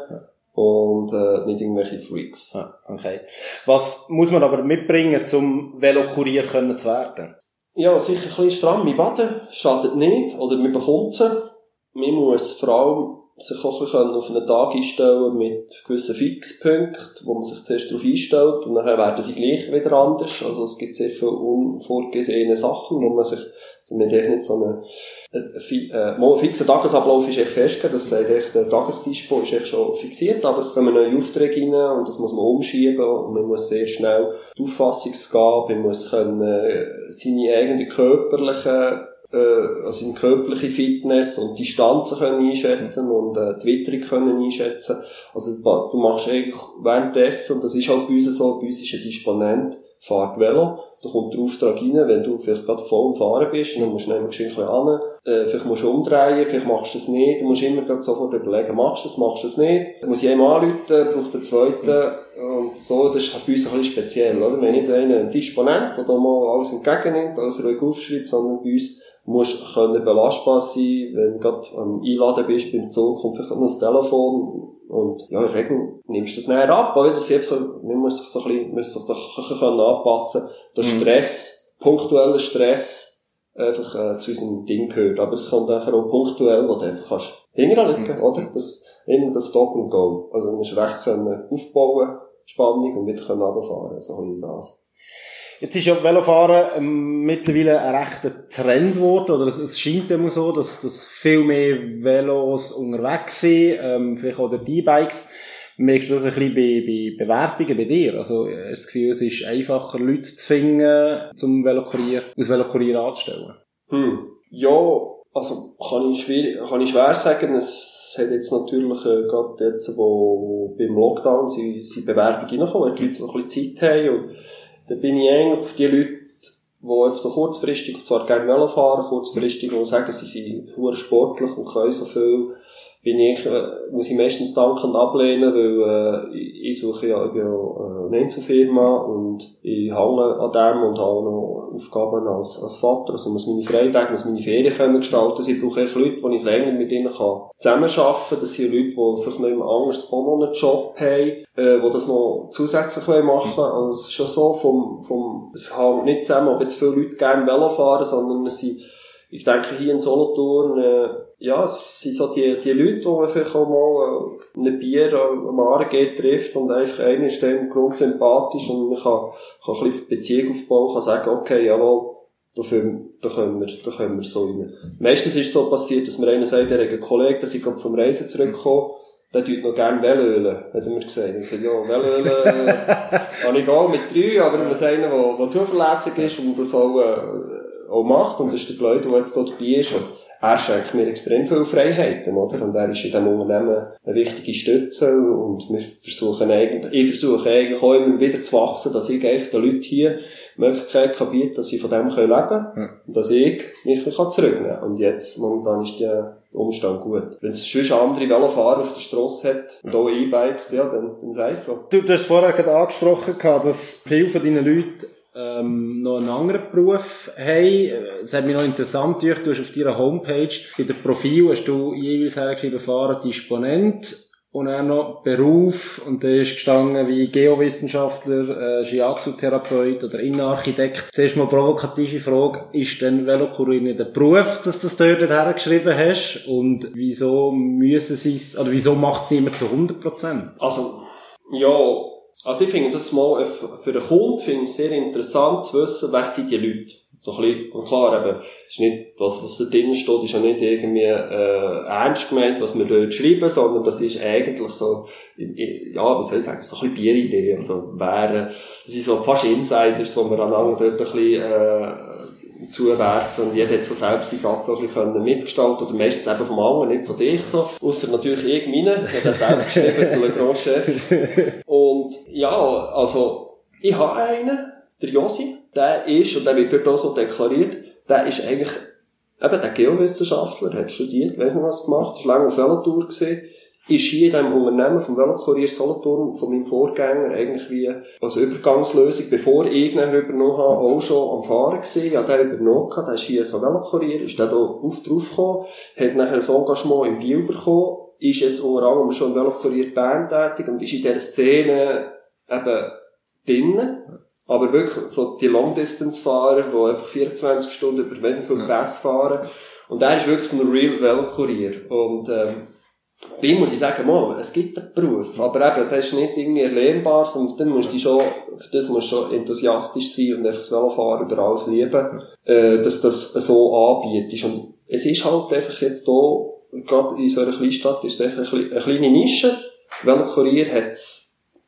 Und äh, nicht irgendwelche Freaks. Ah, okay. Was muss man aber mitbringen, um Velokurier können zu werden? Ja, sicher ein bisschen stramme Waden, schadet nicht, oder man bekommt sie. Man muss vor allem sich auch ein bisschen auf einen Tag einstellen mit gewissen Fixpunkten, wo man sich zuerst darauf einstellt und dann werden sie gleich wieder anders. Also es gibt sehr viele unvorgesehene Sachen, wo man sich, man hat nicht so eine, äh, ein fixer Tagesablauf ist echt festgelegt, das sagt echt, der Tagesdispo ist echt schon fixiert, aber es kommen neue Aufträge rein und das muss man umschieben und man muss sehr schnell die Auffassungsgabe, man muss können, äh, seine eigenen körperlichen äh, also in körperliche Fitness und Distanzen können einschätzen und äh, die Witterung können einschätzen. Also du machst eigentlich währenddessen, und das ist halt bei uns so, bei uns ist ein Disponent, fahrt Velo, da kommt der Auftrag rein, wenn du vielleicht gerade voll am Fahren bist, dann musst du nämlich ein bisschen an, äh, vielleicht musst du umdrehen, vielleicht machst du es nicht, du musst immer gerade sofort überlegen, machst du es, machst du es nicht, du musst jedem anrufen, braucht einen zweiten, und so, das ist bei uns ein bisschen speziell, oder? Haben nicht einen Disponent, der da mal alles entgegennimmt, alles ruhig aufschreibt, sondern bei uns musst können belastbar sein, wenn du gerade am Einladen bist beim Zug, kommt vielleicht noch das Telefon und ja, in der Regel nimmst du das näher ab, oder? Das ist so, man muss sich so ein bisschen, muss sich so ein bisschen anpassen. Der mhm. Stress, punktueller Stress, einfach äh, zu unserem Ding gehört. Aber es kommt nachher auch punktuell, wo du einfach kannst hinterliegen, mhm. oder? Das, immer das Stop and Go. Also du musst recht können aufbauen, Spannung, und wieder können runterfahren, so ein bisschen das. Jetzt ist ja Velofahren ähm, mittlerweile ein rechter Trend geworden, oder es, es scheint immer so, dass, dass viel mehr Velos unterwegs sind, ähm, vielleicht auch die E-Bikes. Merkst du das ein bisschen bei, bei Bewerbungen bei dir? Also, hast du das Gefühl, es ist einfacher, Leute zu finden, zum Velokurier, aus Velokurier anzustellen? Hm. Ja, also, kann ich schwierig, kann ich schwer sagen, es hat jetzt natürlich, äh, gerade jetzt, wo beim Lockdown sind, sind Bewerbungen reingekommen, weil die Leute noch ein bisschen Zeit haben und dann bin ich eigentlich auf die Leute, die einfach so kurzfristig zwar gerne Velo fahren, kurzfristig und sagen, sie sind hoher sportlich und können so viel, bin ich, äh, muss ich meistens dankend ablehnen, weil äh, ich, suche ja, ich bin ja äh, eine Einzelfirma und ich hänge an dem und habe noch Aufgaben als, als Vater. Also ich muss meine Freitage, muss meine Ferien können gestalten. Also ich brauche echt Leute, die ich länger mit ihnen kann zusammenarbeiten kann. Das sind Leute, die vielleicht noch immer anders auch noch einen Job haben, äh, die das noch zusätzlich machen wollen. Also es ist schon so vom, vom, es hängt nicht zusammen, ob jetzt viele Leute gerne Velo fahren, sondern es sind, ich denke hier in Solothurn, äh, ja, es sind so die, die Leute, die man vielleicht auch mal äh, ein Bier am Aare geht, trifft und einfach einer ist dem Grund sympathisch und man kann, kann ein bisschen Beziehung aufbauen, kann sagen, okay, jawohl, da, können, da können wir, da können wir so rein. Meistens ist es so passiert, dass mir einer sagt, er hat einen Kollegen, dass ich vom Reisen zurückgekommen, der tut noch gerne Velölen, hat er mir gesagt. Er sagt, ja, Velölen, äh, kann ich auch mit drei, aber wenn es einer, der, der zuverlässig ist und das auch, äh, auch macht, und das ist der Leute, der jetzt dort dabei ist, er schenkt mir extrem viele Freiheiten, oder? Und er ist in diesem Unternehmen eine wichtige Stütze und wir versuchen eigentlich, ich versuche eigentlich auch immer wieder zu wachsen, dass ich eigentlich den Leuten hier die Möglichkeit kann bieten, dass sie von dem können leben können und dass ich mich zurücknehmen kann. Und jetzt, momentan ist der Umstand gut. Wenn es sonst andere Velofahrer auf der Straße hat und auch E-Bikes, ja, dann, dann sei es so. Du, du hast vorher gerade angesprochen, dass viele von deinen Leuten ähm, noch einen anderen Beruf haben. Es hat mich noch interessant du hast auf deiner Homepage, bei dem Profil hast du jeweils hergeschrieben, Fahrer Disponent und dann noch Beruf und da ist gestanden wie Geowissenschaftler, äh, Shiatsu-Therapeut oder Innenarchitekt. Zuerst mal provokative Frage, ist denn Velokurier der Beruf, dass du das dort hergeschrieben hast und wieso müssen sie es, oder wieso macht es niemand zu 100%? Also, ja, also ich finde das mal, für den Kunden finde ich sehr interessant zu wissen, wer sind die Leute. So ein bisschen, und klar, eben, ist nicht, das, was da drinnen steht, ist ja nicht irgendwie, äh, ernst gemeint, was wir dort schreiben, sondern das ist eigentlich so, ja, was soll ich sagen, so ein bisschen Bieridee, also, wären, das sind so fast Insiders, wo wir aneinander dort ein bisschen, äh, zuwerfen. Und jeder hat so selbst seinen Satz auch ein bisschen mitgestalten oder meistens eben vom anderen, nicht von sich so. Außer natürlich ich meine, ich habe den selber geschrieben, der Grand Chef. Und ja, also, ich habe einen, der Josi, der ist, und der wird dort auch so deklariert, der ist eigentlich eben der Geowissenschaftler, hat studiert, weiss nicht was gemacht, ist lange auf Velotour gesehen, ist hier in diesem Unternehmen vom Velokurier Solothurn von meinem Vorgänger eigentlich wie als Übergangslösung, bevor ich ihn übernommen habe, auch schon am Fahren gewesen. Ja, der übernommen gehabt, der ist hier so Velokurier, ist dann da auf drauf gekommen, hat nachher ein Engagement in Biel bekommen, ist jetzt unter anderem schon im Velokurier Bern tätig und ist in dieser Szene eben drinnen. Aber wirklich, so die Long-Distance-Fahrer, die einfach 24 Stunden über wesentlich viel Pass fahren. Und er ist wirklich so ein real Velokurier. Und, ähm, bei muss ich sagen, mal, es gibt einen Beruf, aber eben, der ist nicht irgendwie erlernbar, und dann musst du schon, für das musst du schon enthusiastisch sein und einfach das Velofahren über alles lieben, äh, dass das so anbietet. Und es ist halt einfach jetzt hier, gerade in so einer Kleinstadt, ist es einfach eine kleine Nische. Velokurier hat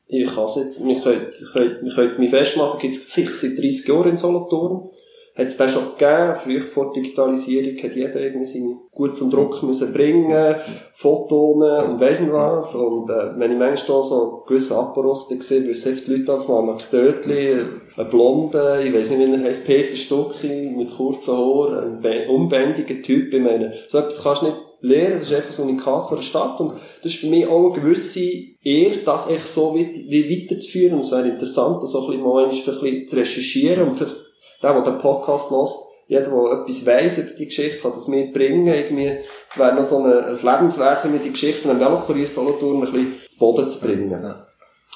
ich kann es jetzt, wir können, wir können mich festmachen, gibt es sicher seit 30 Jahren in Solothurn hat es den schon gegeben. Früher vor Digitalisierung hat jeder irgendwie seine gut zum Druck müssen bringen, Fotos und weiss nicht was. Und, äh, wenn ich manchmal so gewisse Apparosten gesehen, weil es die Leute als Anekdötchen, ein blonder, ich weiss nicht, wie er heisst, Peter Stucki, mit kurzen Haaren, ein unbändiger Typ. Ich meine, so etwas kannst du nicht lernen, das ist einfach so ein Unikat von der Stadt. Und das ist für mich auch eine gewisse Ehre, das echt so wie, wie weiterzuführen. Und es wäre interessant, das so ein bisschen mal ein bisschen zu recherchieren und vielleicht der, der den Podcast hört, jeder, der etwas weiss über die Geschichte, kann das mitbringen. Irgendwie, es wäre noch so ein, ein Lebenswerk, mit die Geschichte von einem Velokurier Solothurn ein bisschen zu Boden zu bringen. Ja.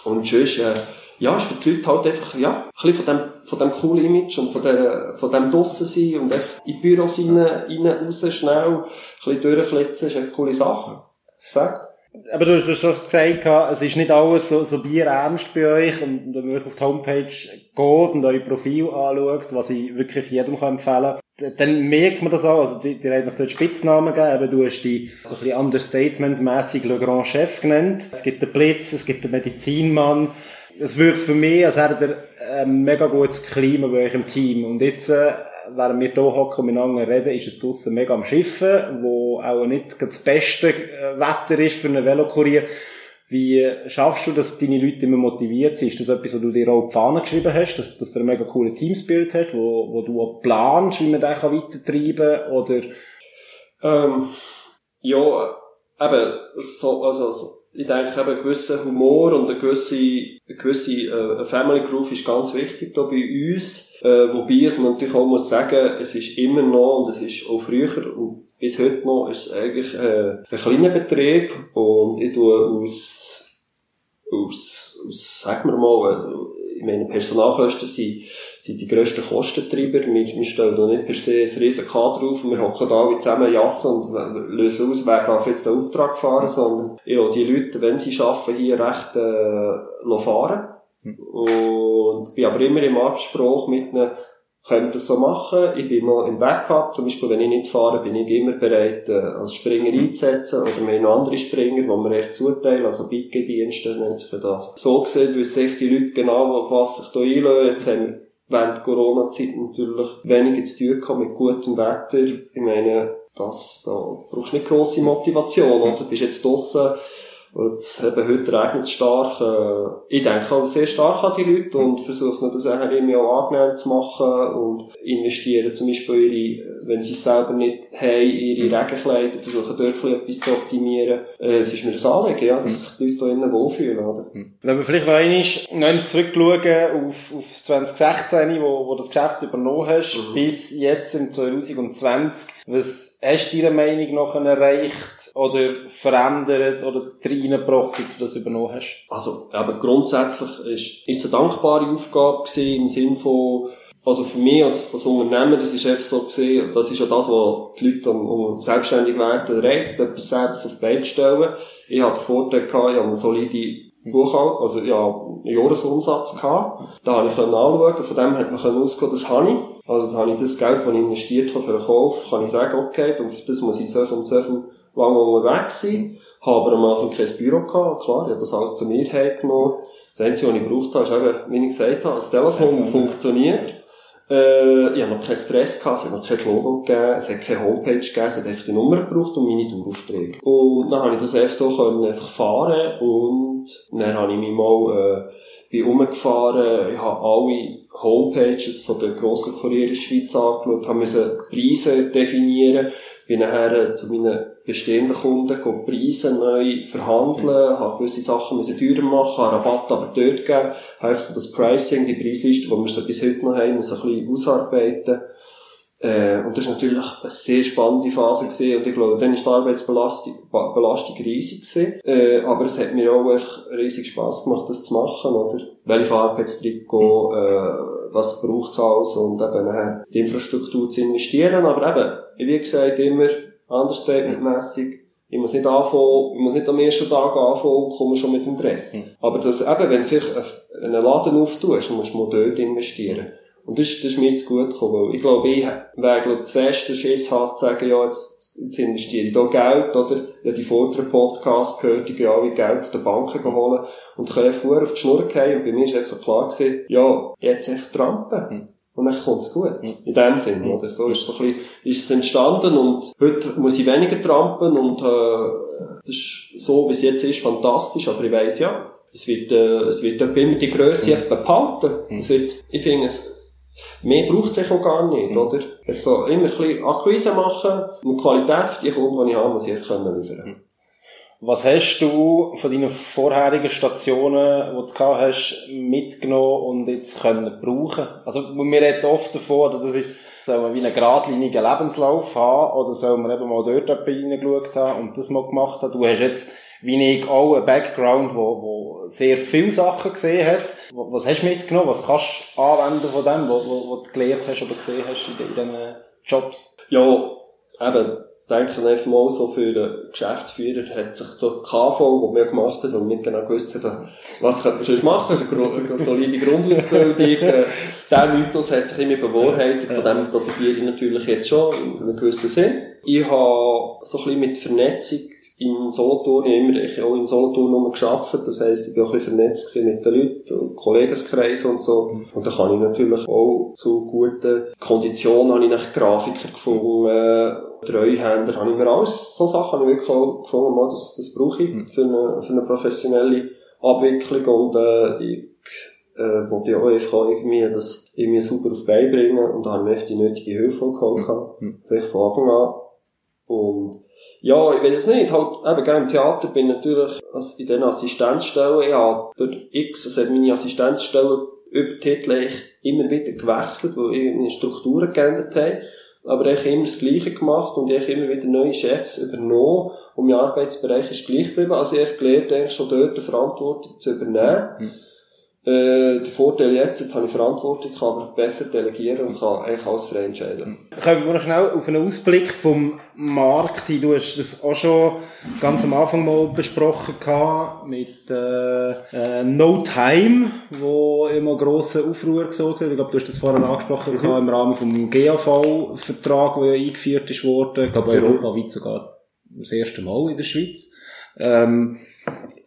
Und sonst, äh, ja, ist für die Leute halt einfach, ja, ein bisschen von dem, von dem coolen Image und von der, von dem Dossen sein und einfach in die Büros rein, rein, raus, schnell, ein bisschen durchflitzen, ist eine coole Sache. Fakt. Aber du hast schon gesagt, es ist nicht alles so, so bierernst bei euch. Und wenn man auf die Homepage geht und euer Profil anschaut, was ich wirklich jedem empfehlen kann, dann merkt man das auch. Also, die, die haben noch dort Spitznamen gegeben. Du hast die so ein bisschen understatement-mässig Le Grand Chef genannt. Es gibt den Blitz, es gibt den Medizinmann. Es wirkt für mich, als hätte er ein mega gutes Klima bei euch im Team. Und jetzt, äh, während wir hier hocken und miteinander reden, ist es draussen mega am Schiffen, wo auch nicht das beste äh, Wetter ist für einen Velokurier. Wie schaffst du, dass deine Leute immer motiviert sind? Ist das etwas, was du dir auch auf die Fahne geschrieben hast, dass, dass du einen mega coolen Teamspirit hast, wo, wo du auch planst, wie man den weitertreiben kann, oder? Ähm, ja, eben, so, also, also ich denke eben, ein gewisser Humor und eine gewisse, eine gewisse äh, Family Groove ist ganz wichtig hier bei uns. Äh, wobei es man natürlich auch muss sagen, es ist immer noch, und es ist auch früher und bis heute noch, ist es eigentlich äh, ein kleiner Betrieb und ich tue aus, aus, aus sagen wir mal, also, ich meine, Personalkosten sind, sind die grössten Kostentreiber. Wir, wir stellen da nicht per se ein riesen Kader auf und wir hocken da wie zusammen jassen und lösen aus, wer darf jetzt den Auftrag fahren, sondern ja, die Leute, wenn sie arbeiten, hier recht äh, fahren. Hm. Und bin aber immer im Abspruch mit ihnen, können wir das so machen. Ich bin noch im Backup. Zum Beispiel, wenn ich nicht fahre, bin ich immer bereit, äh, als Springer mhm. einzusetzen. Oder wir haben noch andere Springer, die wir echt zuteilen. Also Bike-Dienste nennt sich für das. So gesehen wissen sich die Leute genau, auf was sich da einlösen. Jetzt haben wir während Corona-Zeit natürlich weniger zu tun gehabt mit gutem Wetter. Ich meine, das, da brauchst du nicht grosse Motivation, oder? Du bist jetzt draussen, und eben heute regnet es stark. Äh, ich denke auch sehr stark an die Leute und versuche das auch irgendwie auch angenehm zu machen und investieren zum Beispiel ihre, wenn sie es selber nicht haben, ihre mhm. Regenkleider, versuchen dort etwas zu optimieren. Äh, es ist mir das Anliegen, ja, dass sich die Leute da innen wohlfühlen, oder? Mhm. Wenn wir vielleicht noch einmal, noch zurückschauen auf, auf 2016, wo, wo das Geschäft übernommen hast, mhm. bis jetzt im 2020, was hast du deiner Meinung nach erreicht oder verändert oder reingebracht, wie du das übernommen hast? Also, aber grundsätzlich ist, ist es eine dankbare Aufgabe gewesen, im Sinne von, also für mich als, als Unternehmer, das ist einfach so gesehen, das ist ja das, was die Leute um, selbstständig werden reizt, etwas selbst auf die Beine stellen. Ich habe den Vorteil gehabt, ich habe eine solide Buchhaltung, also ja, einen Jahresumsatz gehabt. Da habe ich anschauen, von dem hat man ausgehen, das habe ich. Also dann habe ich das Geld, das ich investiert habe für den Kauf, kann ich sagen, okay, das muss ich so und so lange unterwegs sein. Habe aber am Anfang kein Büro gehabt, klar, ich habe das alles zu mir hergenommen. Das Einzige, was ich gebraucht habe, ist eben, wie ich gesagt habe, das Telefon funktioniert. Äh, ich habe noch keinen Stress gehabt, es hat noch kein Logo gegeben, es hat keine Homepage gegeben, es hat einfach die Nummer gebraucht und meine Daueraufträge. Und dann habe ich das einfach so können einfach fahren und dann habe ich mich mal, äh, bin rumgefahren, ich habe alle Homepages von der grossen Kurier in der Schweiz angeschaut, habe müssen Preise definieren, bin nachher zu meinen bestehenden Kunden Preise neu verhandeln, habe gewisse Sachen müssen teurer machen, habe Rabatt aber dort gegeben, habe das Pricing, die Preisliste, die wir so bis heute noch haben, so ein bisschen ausarbeiten. Äh, und das war natürlich eine sehr spannende Phase gewesen. Und ich glaube, dann war die Arbeitsbelastung Belastung riesig gewesen. Äh, aber es hat mir auch einfach riesig Spass gemacht, das zu machen, oder? Welche Farbe hat es drin äh, was braucht es alles und eben nachher die Infrastruktur zu investieren. Aber eben, wie gesagt, immer understatement-mässig. Ich muss nicht anfangen, ich muss nicht am ersten Tag anfangen und komme schon mit dem Dress. Mhm. Aber das, eben, wenn du vielleicht einen Laden auftust, musst du mal dort investieren. Und das, das ist mir jetzt gut gekommen, weil ich glaube, ich wäre, glaube das feste Schiss hast, zu sagen, ja, jetzt, jetzt investiere ich da Geld, oder? Habe die vorderen Podcasts gehört, ich gehe alle Geld von den Banken holen und kann einfach auf die Schnur gehen und bei mir ist einfach so klar gewesen, ja, jetzt einfach trampen. Hm. Und dann kommt es gut. Hm. In dem Sinn, hm. oder? So ist so ein bisschen, ist es entstanden und heute muss ich weniger trampen und, äh, das ist so, wie es jetzt ist, fantastisch, aber ich weiss ja, es wird, äh, es wird immer die Größe hm. behalten. Hm. Es wird, ich finde es, Mehr braucht es auch gar nicht, mhm. oder? Also immer ein bisschen Akquise machen und die Qualität für die Kunden, die ich habe, muss ich einfach liefern können. Was hast du von deinen vorherigen Stationen, die du gehabt hast, mitgenommen und jetzt können brauchen? Also, wir reden oft davon, dass das ist, soll man wie einen geradlinigen Lebenslauf haben, oder soll man eben mal dort reingeschaut haben und das mal gemacht haben? Du hast jetzt wie ich auch einen Background, wo, wo sehr viele Sachen gesehen hat. Was hast du mitgenommen? Was kannst du anwenden von dem, wo, wo, wo du gelernt hast oder gesehen hast in, diesen Jobs? Ja, eben, denke einfach mal so für den Geschäftsführer hat sich der KV, den wir gemacht haben, weil wir genau gewusst haben, was könnte man sonst machen, eine solide Grundausbildung. Äh, der Mythos hat sich immer bewahrheitet, von dem profitiere ich natürlich jetzt schon in einem gewissen Sinn. Ich habe so ein bisschen mit Vernetzung in Solothurn, ich habe immer ich auch in Solothurn nur gearbeitet, das heisst, ich war auch ein bisschen vernetzt mit den Leuten und Kollegenkreisen und so. Und da kann ich natürlich auch zu guten Konditionen habe ich nach Grafiker gefunden, äh, Treuhänder, habe ich mir alles, so Sachen habe ich wirklich auch gefunden, mal, das, das brauche ich für eine, für eine professionelle Abwicklung und äh, ich äh, wollte ja auch einfach irgendwie das irgendwie super auf beibringen und da habe ich mir die nötige Hilfe geholt, mhm. vielleicht von Anfang an. Und ja, ich weiß es nicht. Halt, eben, gell, im Theater bin ich natürlich in den Assistenzstellen, ja, dort X, also meine Assistenzstellen über Titel immer wieder gewechselt, weil meine Strukturen geändert haben. Aber ich habe immer das Gleiche gemacht und ich habe immer wieder neue Chefs übernommen und mein Arbeitsbereich ist gleich geblieben. Also ich habe gelernt, eigentlich schon dort die Verantwortung zu übernehmen. Mhm. Äh, der Vorteil jetzt, jetzt habe ich Verantwortung, kann aber besser delegieren und kann eigentlich alles frei entscheiden. Kommen wir noch schnell auf einen Ausblick vom Markt hin. Du hast das auch schon ganz am Anfang mal besprochen gehabt mit äh, äh, No Time, wo immer grossen Aufruhr gesorgt hat. Ich glaube, du hast das vorhin angesprochen mhm. gehabt, im Rahmen vom GAV-Vertrag, der ja eingeführt ist worden. Ich glaube, europaweit sogar das erste Mal in der Schweiz. Ähm,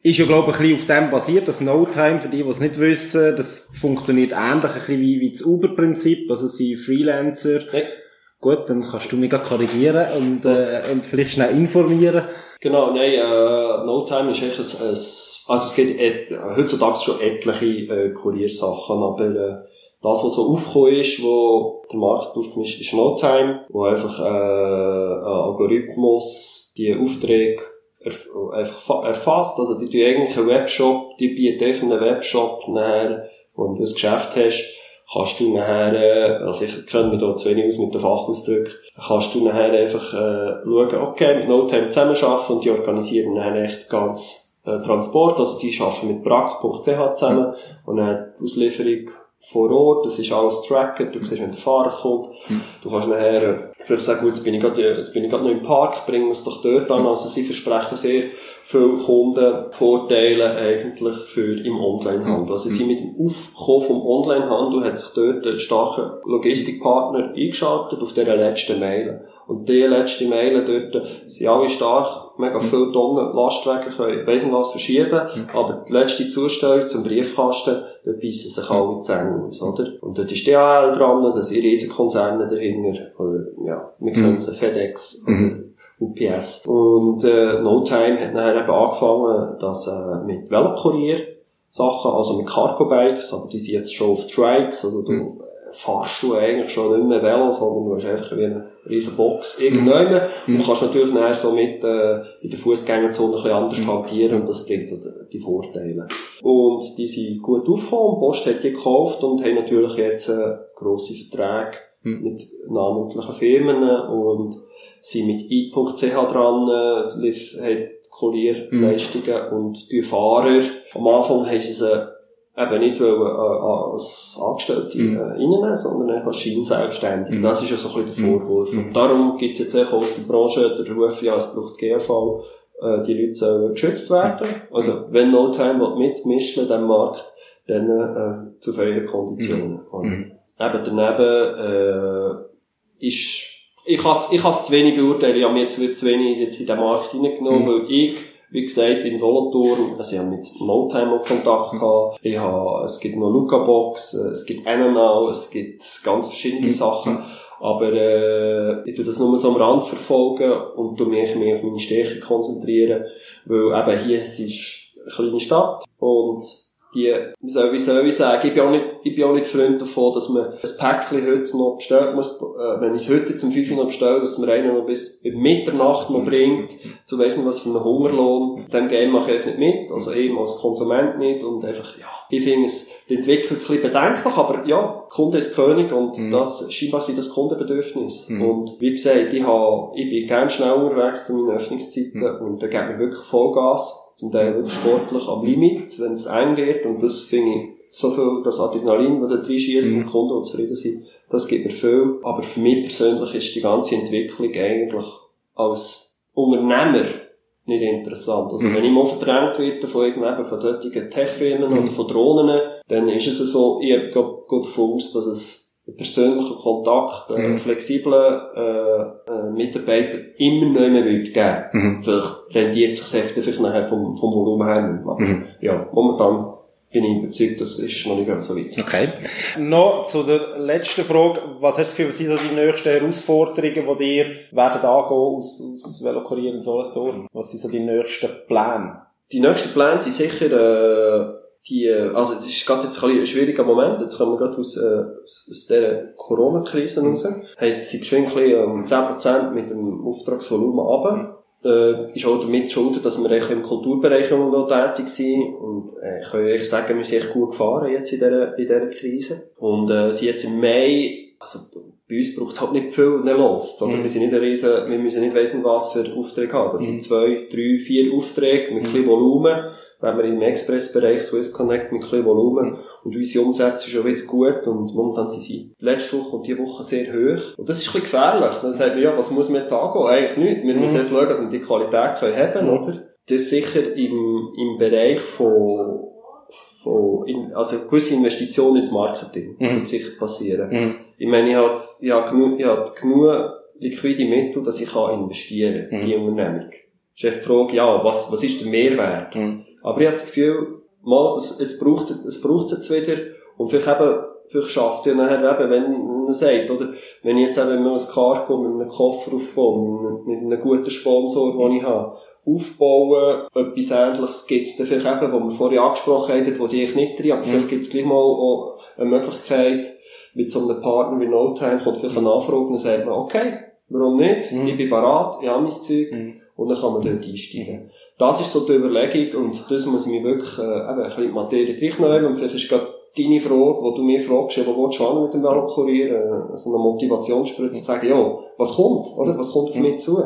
ist ja, glaube ich, ein bisschen auf dem basiert, das No-Time, für die, die es nicht wissen, das funktioniert ähnlich ein bisschen wie, wie das Uber-Prinzip, also sie Freelancer. Ja. Gut, dann kannst du mich korrigieren und, äh, und vielleicht schnell informieren. Genau, nein, äh, No-Time ist echt ein, ein, also es gibt et, heutzutage schon etliche äh, Kuriersachen, aber äh, das, was so aufgekommen ist, wo der Markt aufgekommen ist, ist No-Time, wo einfach äh, ein Algorithmus die Aufträge einfach erfasst. Also, die tun eigentlich einen Webshop, die bieten eigentlich einen Webshop nachher, wo du ein Geschäft hast, kannst du nachher, äh, also ich kenne mich da zu wenig aus mit den Fachausdrücken, kannst du nachher einfach äh, schauen, okay, mit Notame zusammenarbeiten und die organisieren nachher echt ganz äh, Transport, also die arbeiten mit brack.ch zusammen und dann die Auslieferung vor Ort, das ist alles tracken, du siehst, wenn der Fahrer kommt, hm. du kannst nachher, vielleicht sagen, gut, jetzt bin ich gerade, jetzt bin ich gerade noch im Park, bringen wir es doch dort an, also sie versprechen sehr viele Kundenvorteile eigentlich für im Onlinehandel. Also sie hm. mit dem Aufkommen vom Onlinehandel hat sich dort ein starker Logistikpartner eingeschaltet auf dieser letzten Mail. Und die letzte Mail dort sind alle stark, mega mhm. viele Tonnen Lastwagen können, weiss nicht was, verschieben. Mhm. Aber die letzte Zustellung zum Briefkasten, dort beissen sich mhm. alle Zähne aus, oder? Und dort ist DHL dran, da sind Riesenkonzerne dahinter, oder, ja, wir kennen es, FedEx, oder, UPS. Und, äh, No Time hat nachher eben angefangen, das, äh, mit Velokurier Sachen, also mit Cargo-Bikes, aber die sind jetzt schon auf Trikes, also du mhm. Fahrst du eigentlich schon nicht mehr Velo, sondern du hast einfach wie eine riesen Box irgendwann. Mhm. Du kannst natürlich nachher so mit äh, in der Fußgängerzone ein bisschen anders mhm. hantieren und das bringt so die Vorteile. Und die sind gut aufgekommen, Post hat die gekauft und haben natürlich jetzt äh, grosse Verträge mhm. mit namentlichen Firmen und sind mit i.ch dran, äh, haben Kurierleistungen mhm. und die Fahrer, am Anfang haben sie sie eben nicht äh, als Angestellte mhm. äh, reinnehmen, sondern als Scheinselbstständige. Mhm. Das ist ja so ein bisschen der mhm. Vorwurf. Mhm. Und darum gibt es jetzt auch aus der Branche der Ruf, ja, es braucht GV, äh, die Leute sollen geschützt werden. Also, wenn No Time mitmischen diesem Markt, dann äh, zu fairen Konditionen. Mhm. Eben daneben äh, ist ich es ich kann's zu wenig beurteilen. Ich habe mich jetzt zu wenig jetzt in den Markt hineingenommen, mhm. weil ich, wie gesagt, in Solothurn, also ich habe mit No-Time Kontakt mhm. gehabt. Ich habe, es gibt noch Luca Box, äh, es gibt Enenau, es gibt ganz verschiedene mhm. Sachen. Aber äh, ich tue das nur so am Rand verfolgen und tu mich mehr auf meine Stärke konzentrieren, weil eben hier es ist eine kleine Stadt und die, wie soll, wie soll ich sagen, ich bin auch nicht, ich bin auch nicht Freund davon, dass man ein Päckchen heute noch bestellen muss, äh, wenn ich es heute zum 5 noch bestelle, dass man einen noch bis Mitternacht noch bringt, zu wissen, was für einen Hungerlohn, dem Game mache ich einfach nicht mit, also eben als Konsument nicht und einfach, ja, ich finde es, die Entwicklung ein bisschen bedenklich, aber ja, Kunde ist König und mhm. das, scheinbar sind das Kundenbedürfnis. Mhm. Und wie gesagt, ich habe, ich bin gerne schnell unterwegs zu meinen Öffnungszeiten mhm. und da gibt mir wirklich Vollgas zum Teil wirklich sportlich am Limit, wenn es eng wird. Und das finde ich, so viel, das Adrenalin, das da reinschießt mhm. und Kunden und zufrieden sind, das gibt mir viel. Aber für mich persönlich ist die ganze Entwicklung eigentlich als Unternehmer nicht interessant. Also mhm. wenn ich mal verdrängt werde von irgendwelchen von dortigen Tech-Firmen mhm. oder von Drohnen, dann ist es so, ich gehe davon aus, dass es persönlichen Kontakt, äh, mhm. flexiblen äh, äh, Mitarbeiter immer noch mehr geben. Mhm. Vielleicht rendiert sich das vielleicht nachher vom, vom Volumen her nicht. Mhm. Ja, momentan bin ich überzeugt, das ist noch nicht ganz so weit. Okay. Noch zu der letzten Frage. Was hast du das Gefühl, was sind so die nächsten Herausforderungen, die dir werden angehen aus, aus Velokurier in Solothurn? Was sind so die nächsten Pläne? Die nächsten Pläne sind sicher, äh, die, also es ist gerade jetzt ein, schwieriger Moment, jetzt kommen wir gerade aus, äh, aus, aus dieser Corona-Krise raus. Heisst, sie geschwind ein bisschen um 10% mit dem Auftragsvolumen runter. Äh, ist auch damit schuld, dass wir im Kulturbereich noch tätig sind. Und äh, ich kann euch sagen, wir sind echt gut gefahren jetzt in dieser, in dieser Krise. Und äh, sind jetzt im Mai, also bei uns braucht es halt nicht viel der Luft, sondern mhm. wir sind nicht ein riesen, wir müssen nicht wissen, was für Aufträge haben. Das mhm. sind zwei, drei, vier Aufträge mit mhm. ein bisschen Volumen wenn wir im Expressbereich Swiss Connect mit ein bisschen Volumen und unsere Umsätze sind schon wieder gut und momentan sind sie letzte Woche und diese Woche sehr hoch. Und das ist ein bisschen gefährlich. Dann sagt man, ja, was muss man jetzt angehen? Eigentlich nicht. Wir müssen mhm. schauen, dass wir die Qualität können haben, mhm. oder? Das ist sicher im, im Bereich von, von, in, also gewisse Investitionen ins Marketing mhm. wird sicher passieren. Mhm. Ich meine, ich habe, ich habe genug, ich habe genug liquide Mittel, dass ich kann investieren in die mhm. Unternehmung. Das ist die Frage, ja, was, was ist der Mehrwert? Mhm. Aber ich habe das Gefühl, mal, das, es braucht, es braucht es jetzt wieder. Und vielleicht eben, vielleicht schafft ihr nachher eben, wenn man sagt, oder, wenn ich jetzt eben mit einem Cargo, mit einem Koffer aufbaue, mit, einem guten Sponsor, den ich habe, aufbauen, etwas Ähnliches gibt's dann vielleicht eben, wo wir vorher angesprochen haben, wo die ich nicht drin, aber mhm. vielleicht gibt's gleich mal auch eine Möglichkeit, mit so einem Partner wie NoTime kommt vielleicht eine Anfrage und dann sagt man, okay, warum nicht? Mhm. Ich bin bereit, ich habe mein Zeug. Mhm und dann kann man dort einsteigen. Das ist so die Überlegung und das muss ich mir wirklich äh, eben ein bisschen die Materie reinnehmen und vielleicht ist gerade deine Frage, wo du mir fragst, ja, wo willst du mit dem Velokurier, äh, so eine Motivationsspritze, zu sagen, ja, was kommt, oder? Was kommt für mich zu?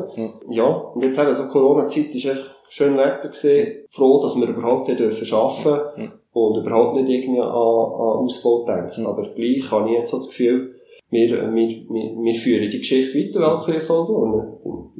Ja, und jetzt eben, so Corona-Zeit ist einfach schön Wetter gesehen, froh, dass wir überhaupt hier dürfen arbeiten und überhaupt nicht irgendwie an, an Ausbau denken. Aber gleich habe ich jetzt so das Gefühl, wir, wir, wir, wir führen die Geschichte weiter, in Solothurn.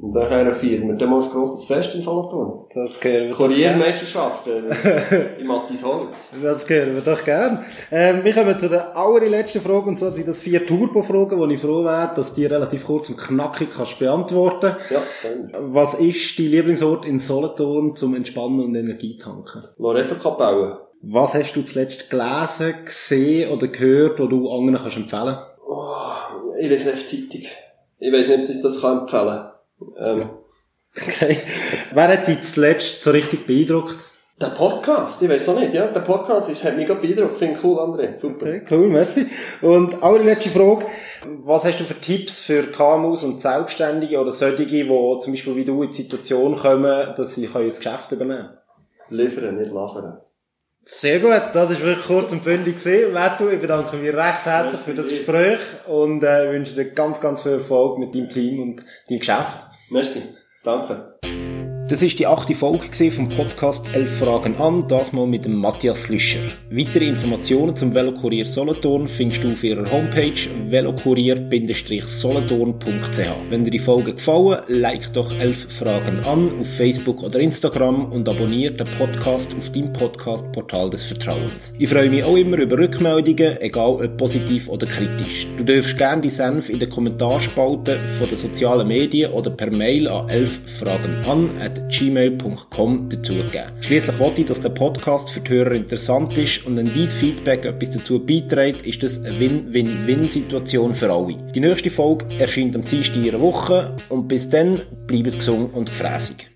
Und daher feiern wir dann mal ein grosses Fest in Solothurn. Das gehören wir Kuriermeisterschaft äh, im Mattis Holz. Das gehören wir doch gern. Ähm, wir kommen zu der allerletzten Frage, und zwar sind das vier Turbo-Fragen, wo ich froh wäre, dass die relativ kurz und knackig kannst beantworten. Ja, stimmt. Was ist dein Lieblingsort in Solothurn zum Entspannen und Energietanken? Loreto Kapelle. Was hast du zuletzt gelesen, gesehen oder gehört, wo du anderen kannst empfehlen kannst? Oh, ich lese nicht Zeitung. Ich weiß nicht, ob ich das kann empfehlen kann. Ähm. Okay. Wer hat dich zuletzt so richtig beeindruckt? Der Podcast, ich weiß auch nicht, ja. Der Podcast ist, hat mich gerade beeindruckt. Finde ich cool, André. Super. Okay, cool, merci. Und allerletzte Frage. Was hast du für Tipps für KMUs und Selbstständige oder solche, die zum Beispiel wie du in die Situation kommen, dass sie ein Geschäft übernehmen können? Liefern, nicht lasern. Sehr gut, das ist wirklich kurz und bündig. Vettu, ich bedanke mich recht herzlich für das Gespräch und äh, wünsche dir ganz, ganz viel Erfolg mit deinem Team und deinem Geschäft. Merci, danke. Das ist die achte Folge vom Podcast «Elf Fragen an», das mal mit dem Matthias Lüscher. Weitere Informationen zum Velokurier Solothurn findest du auf ihrer Homepage velokurier-solothurn.ch. Wenn dir die Folge gefallen, like doch «Elf Fragen an» auf Facebook oder Instagram und abonniere den Podcast auf deinem Podcast-Portal des Vertrauens. Ich freue mich auch immer über Rückmeldungen, egal ob positiv oder kritisch. Du darfst gerne die Senf in den Kommentarspalte von den sozialen Medien oder per Mail an «Elf Fragen an» gmail.com dazugeben. Schließlich wollte ich, dass der Podcast für die Hörer interessant ist und wenn dieses Feedback etwas dazu beiträgt, ist das eine Win-Win-Win-Situation für alle. Die nächste Folge erscheint am Dienstag in einer Woche und bis dann bleibt gesund und gefräßig.